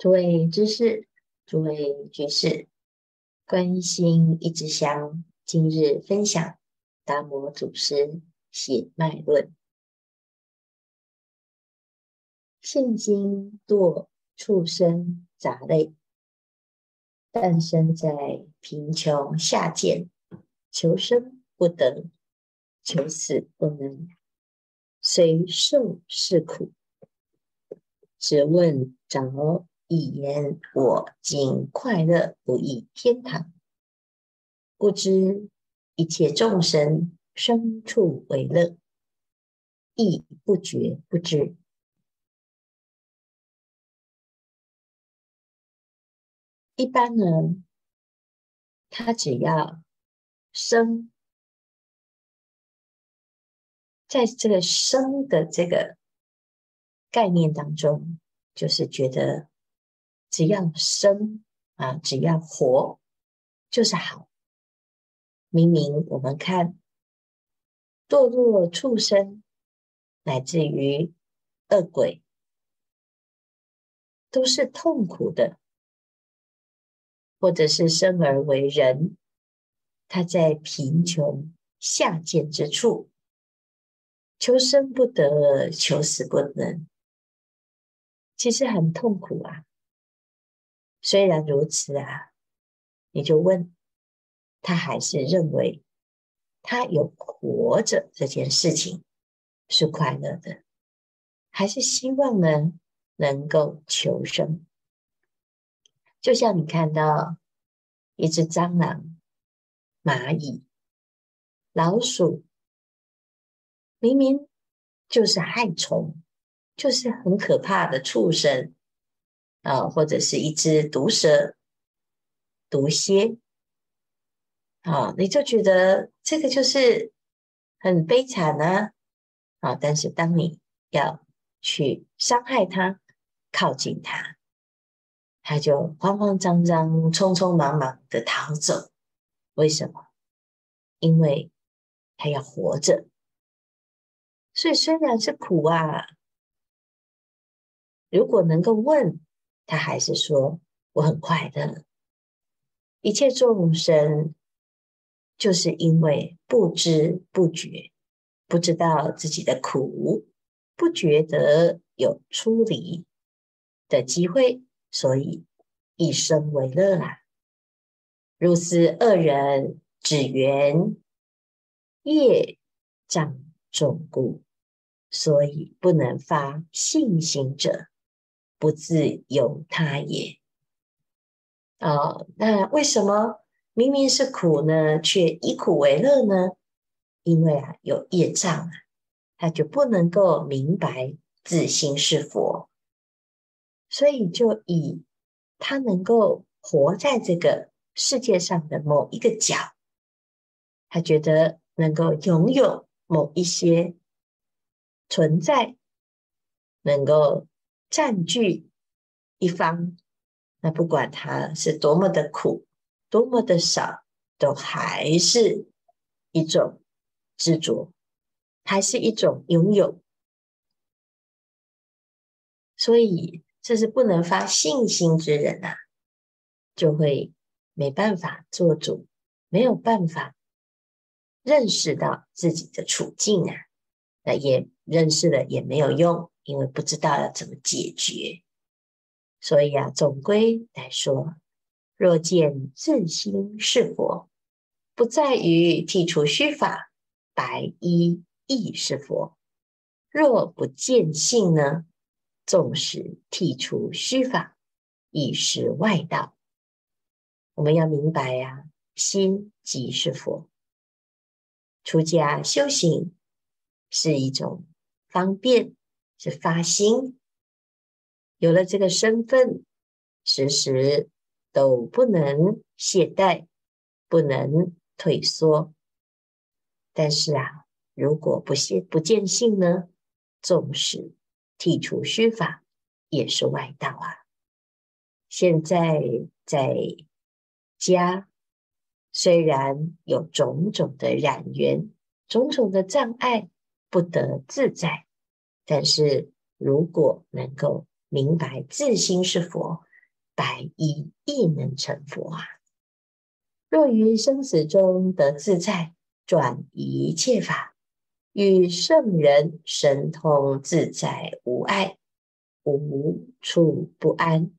诸位知识，诸位居士，观心一枝香，今日分享达摩祖师血脉论。现今堕畜生杂类，诞生在贫穷下贱，求生不得，求死不能，虽受是苦，只问着。一言我今快乐不异天堂，不知一切众生生处为乐，亦不觉不知。一般呢，他只要生，在这个生的这个概念当中，就是觉得。只要生啊，只要活，就是好。明明我们看堕落畜生，乃至于恶鬼，都是痛苦的；或者是生而为人，他在贫穷下贱之处，求生不得，求死不能，其实很痛苦啊。虽然如此啊，你就问他，还是认为他有活着这件事情是快乐的，还是希望呢能够求生？就像你看到一只蟑螂、蚂蚁、老鼠，明明就是害虫，就是很可怕的畜生。啊，或者是一只毒蛇、毒蝎，啊，你就觉得这个就是很悲惨呢，啊，但是当你要去伤害它、靠近它，它就慌慌张张、匆匆忙忙的逃走。为什么？因为它要活着，所以虽然是苦啊，如果能够问。他还是说我很快乐，一切众生就是因为不知不觉，不知道自己的苦，不觉得有出离的机会，所以一生为乐啊。如斯恶人，只缘业障重故，所以不能发信心者。不自由他也。哦，那为什么明明是苦呢，却以苦为乐呢？因为啊，有业障啊，他就不能够明白自心是佛，所以就以他能够活在这个世界上的某一个角，他觉得能够拥有某一些存在，能够。占据一方，那不管他是多么的苦，多么的少，都还是一种执着，还是一种拥有。所以，这是不能发信心之人啊，就会没办法做主，没有办法认识到自己的处境啊，那也认识了也没有用。因为不知道要怎么解决，所以啊，总归来说，若见自心是佛，不在于剔除虚法，白衣亦是佛；若不见性呢，纵使剔除虚法，亦是外道。我们要明白呀、心即是佛。出家修行是一种方便。是发心，有了这个身份，时时都不能懈怠，不能退缩。但是啊，如果不见不见性呢？纵使剔除虚法，也是外道啊。现在在家，虽然有种种的染缘，种种的障碍，不得自在。但是如果能够明白自心是佛，白衣亦能成佛啊！若于生死中得自在，转一切法，与圣人神通自在无碍，无处不安。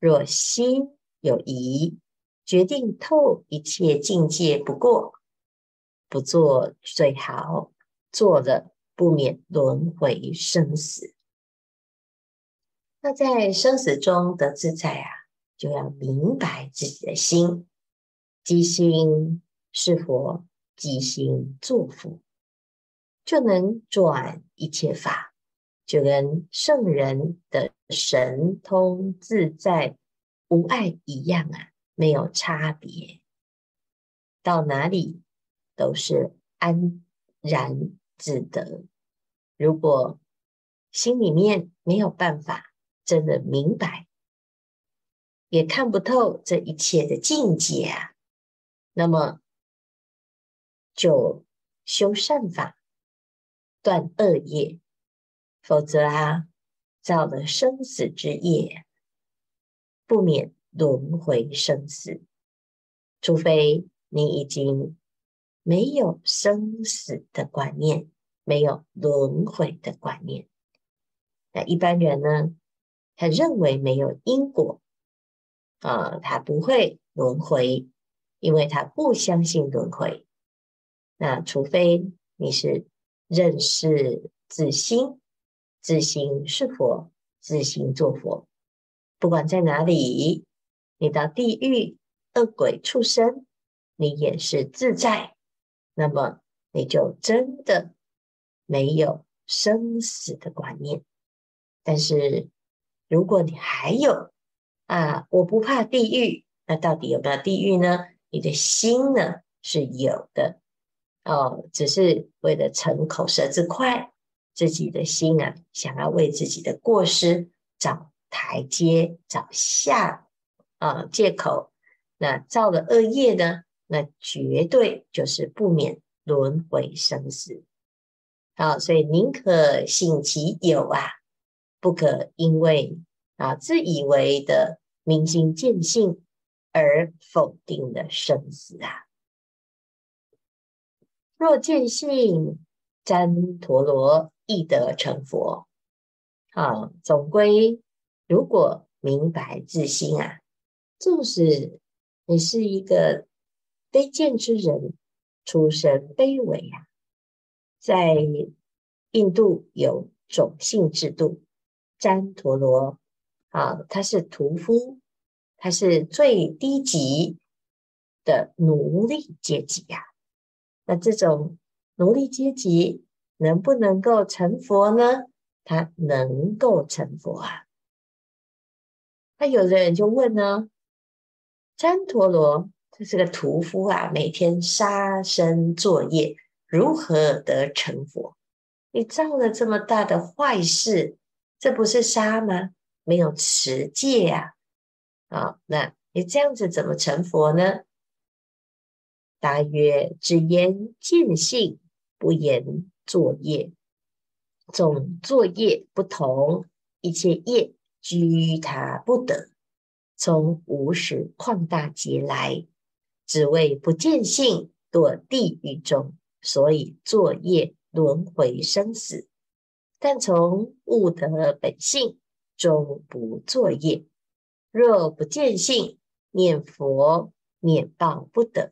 若心有疑，决定透一切境界不过，不做最好，做了不免轮回生死。那在生死中得自在啊，就要明白自己的心，即心是佛，即心作佛，就能转一切法，就跟圣人的神通自在无碍一样啊，没有差别，到哪里都是安然自得。如果心里面没有办法。真的明白，也看不透这一切的境界啊，那么就修善法，断恶业，否则啊，造了生死之业，不免轮回生死。除非你已经没有生死的观念，没有轮回的观念，那一般人呢？他认为没有因果啊，他不会轮回，因为他不相信轮回。那除非你是认识自心，自心是佛，自心做佛，不管在哪里，你到地狱、恶鬼、畜生，你也是自在，那么你就真的没有生死的观念，但是。如果你还有啊，我不怕地狱，那到底有没有地狱呢？你的心呢是有的哦，只是为了逞口舌之快，自己的心啊，想要为自己的过失找台阶、找下啊借口，那造了恶业呢，那绝对就是不免轮回生死。好，所以宁可信其有啊。不可因为啊自以为的明心见性而否定了生死啊！若见性，旃陀罗亦得成佛。啊，总归如果明白自心啊，纵使你是一个卑贱之人，出身卑微啊，在印度有种姓制度。旃陀罗啊，他是屠夫，他是最低级的奴隶阶级呀、啊。那这种奴隶阶级能不能够成佛呢？他能够成佛啊。那有的人就问呢，旃陀罗这是个屠夫啊，每天杀生作业，如何得成佛？你造了这么大的坏事。这不是杀吗？没有持戒呀！啊，那你这样子怎么成佛呢？答曰：只言见性，不言作业。总作业不同，一切业居他不得。从无始旷大劫来，只为不见性，堕地狱中，所以作业轮回生死。但从悟得本性，终不作业。若不见性，念佛念报不得。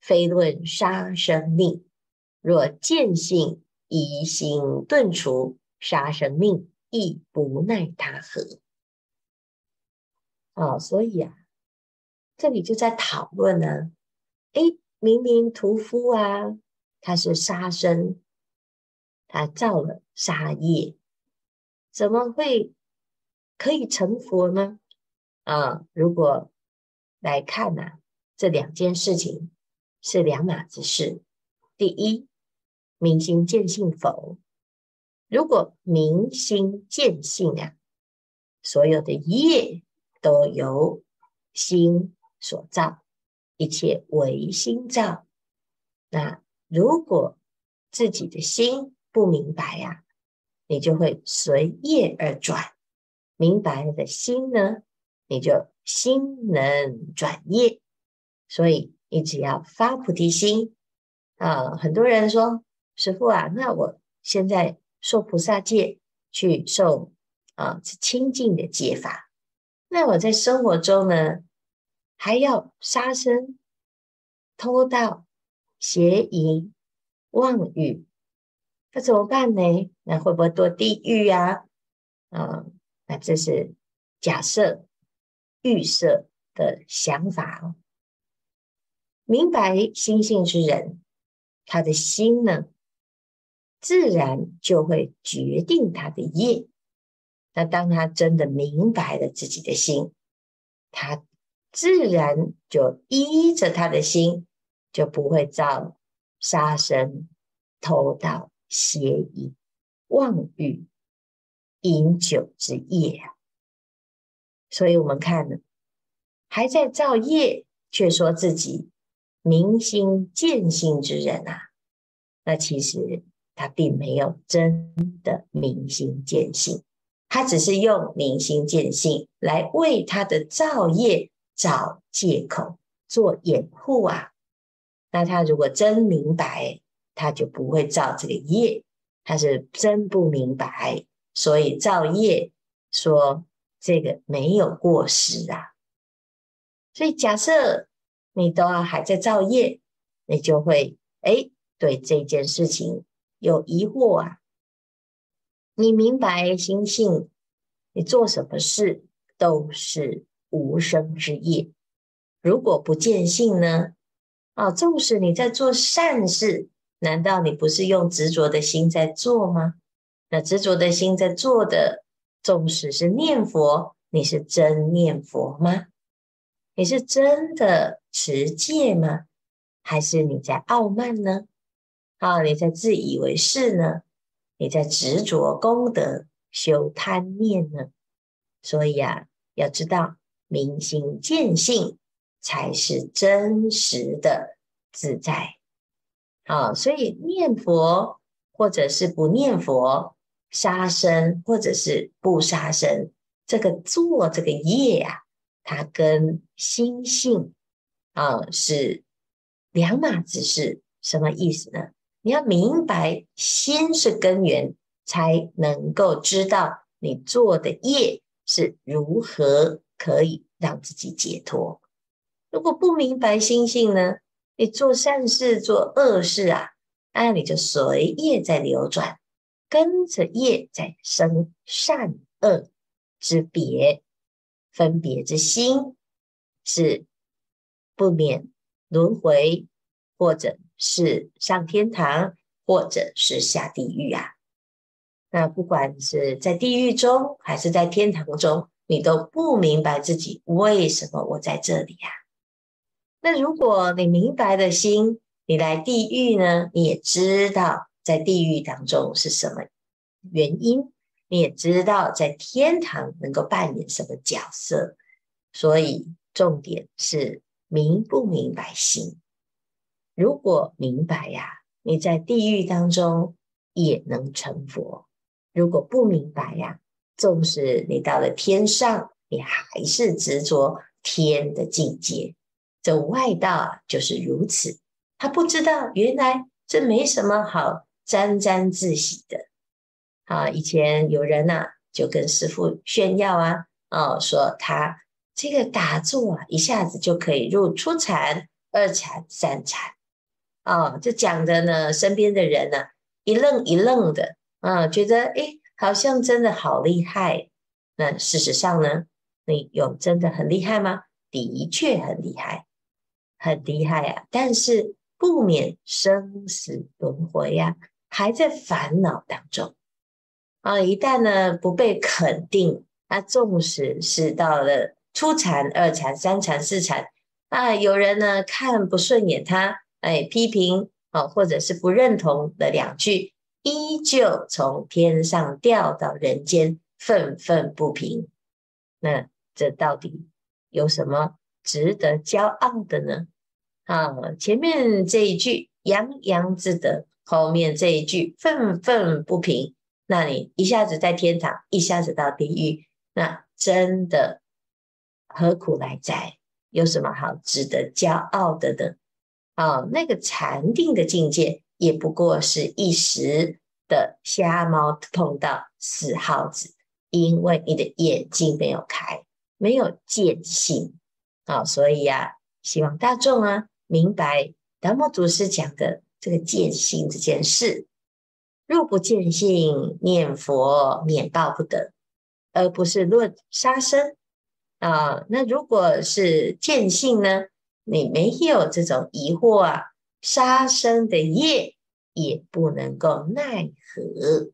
非论杀生命，若见性，疑心顿除，杀生命亦不奈他何。啊、哦，所以啊，这里就在讨论呢。诶，明明屠夫啊，他是杀生。他造了杀业，怎么会可以成佛呢？啊，如果来看呢、啊，这两件事情是两码子事。第一，明心见性否？如果明心见性啊，所有的业都由心所造，一切唯心造。那如果自己的心，不明白呀、啊，你就会随业而转。明白的心呢，你就心能转业。所以你只要发菩提心啊，很多人说师父啊，那我现在受菩萨戒，去受啊清净的戒法，那我在生活中呢，还要杀生、偷盗、邪淫、妄语，那怎么办呢？那会不会堕地狱呀？啊，那这是假设、预设的想法哦。明白心性之人，他的心呢，自然就会决定他的业。那当他真的明白了自己的心，他自然就依着他的心，就不会造杀生、偷盗、邪淫、妄语、饮酒之业。所以我们看呢，还在造业，却说自己。明心见性之人啊，那其实他并没有真的明心见性，他只是用明心见性来为他的造业找借口、做掩护啊。那他如果真明白，他就不会造这个业。他是真不明白，所以造业说这个没有过失啊。所以假设。你都要还在造业，你就会哎，对这件事情有疑惑啊。你明白心性，你做什么事都是无生之业。如果不见性呢？啊，纵使你在做善事，难道你不是用执着的心在做吗？那执着的心在做的，纵使是念佛，你是真念佛吗？你是真的持戒吗？还是你在傲慢呢？啊，你在自以为是呢？你在执着功德、修贪念呢？所以啊，要知道明心见性才是真实的自在。啊，所以念佛或者是不念佛，杀生或者是不杀生，这个做这个业啊。它跟心性啊是两码子事，什么意思呢？你要明白心是根源，才能够知道你做的业是如何可以让自己解脱。如果不明白心性呢，你做善事做恶事啊，那你就随业在流转，跟着业在生善恶之别。分别之心是不免轮回，或者是上天堂，或者是下地狱啊。那不管是在地狱中还是在天堂中，你都不明白自己为什么我在这里呀？那如果你明白的心，你来地狱呢？你也知道在地狱当中是什么原因。你也知道，在天堂能够扮演什么角色，所以重点是明不明白心。如果明白呀，你在地狱当中也能成佛；如果不明白呀，纵使你到了天上，你还是执着天的境界。这外道啊，就是如此，他不知道原来这没什么好沾沾自喜的。啊，以前有人呐、啊，就跟师父炫耀啊，哦，说他这个打坐啊，一下子就可以入初禅、二禅、三禅，哦，这讲的呢，身边的人呢、啊，一愣一愣的，啊，觉得诶，好像真的好厉害。那事实上呢，你有真的很厉害吗？的确很厉害，很厉害啊，但是不免生死轮回呀，还在烦恼当中。啊，一旦呢不被肯定，那纵使是到了初禅、二禅、三禅、四禅，啊，有人呢看不顺眼他，哎，批评啊，或者是不认同的两句，依旧从天上掉到人间，愤愤不平。那这到底有什么值得骄傲的呢？啊，前面这一句洋洋自得，后面这一句愤愤不平。那你一下子在天堂，一下子到地狱，那真的何苦来哉？有什么好值得骄傲的呢？啊，那个禅定的境界，也不过是一时的瞎猫碰到死耗子，因为你的眼睛没有开，没有见性啊，所以呀、啊，希望大众啊明白达摩祖师讲的这个见性这件事。若不见性，念佛免报不得，而不是论杀生啊。那如果是见性呢？你没有这种疑惑啊，杀生的业也不能够奈何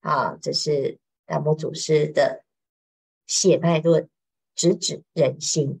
啊。这是达摩祖师的血脉论，直指人心。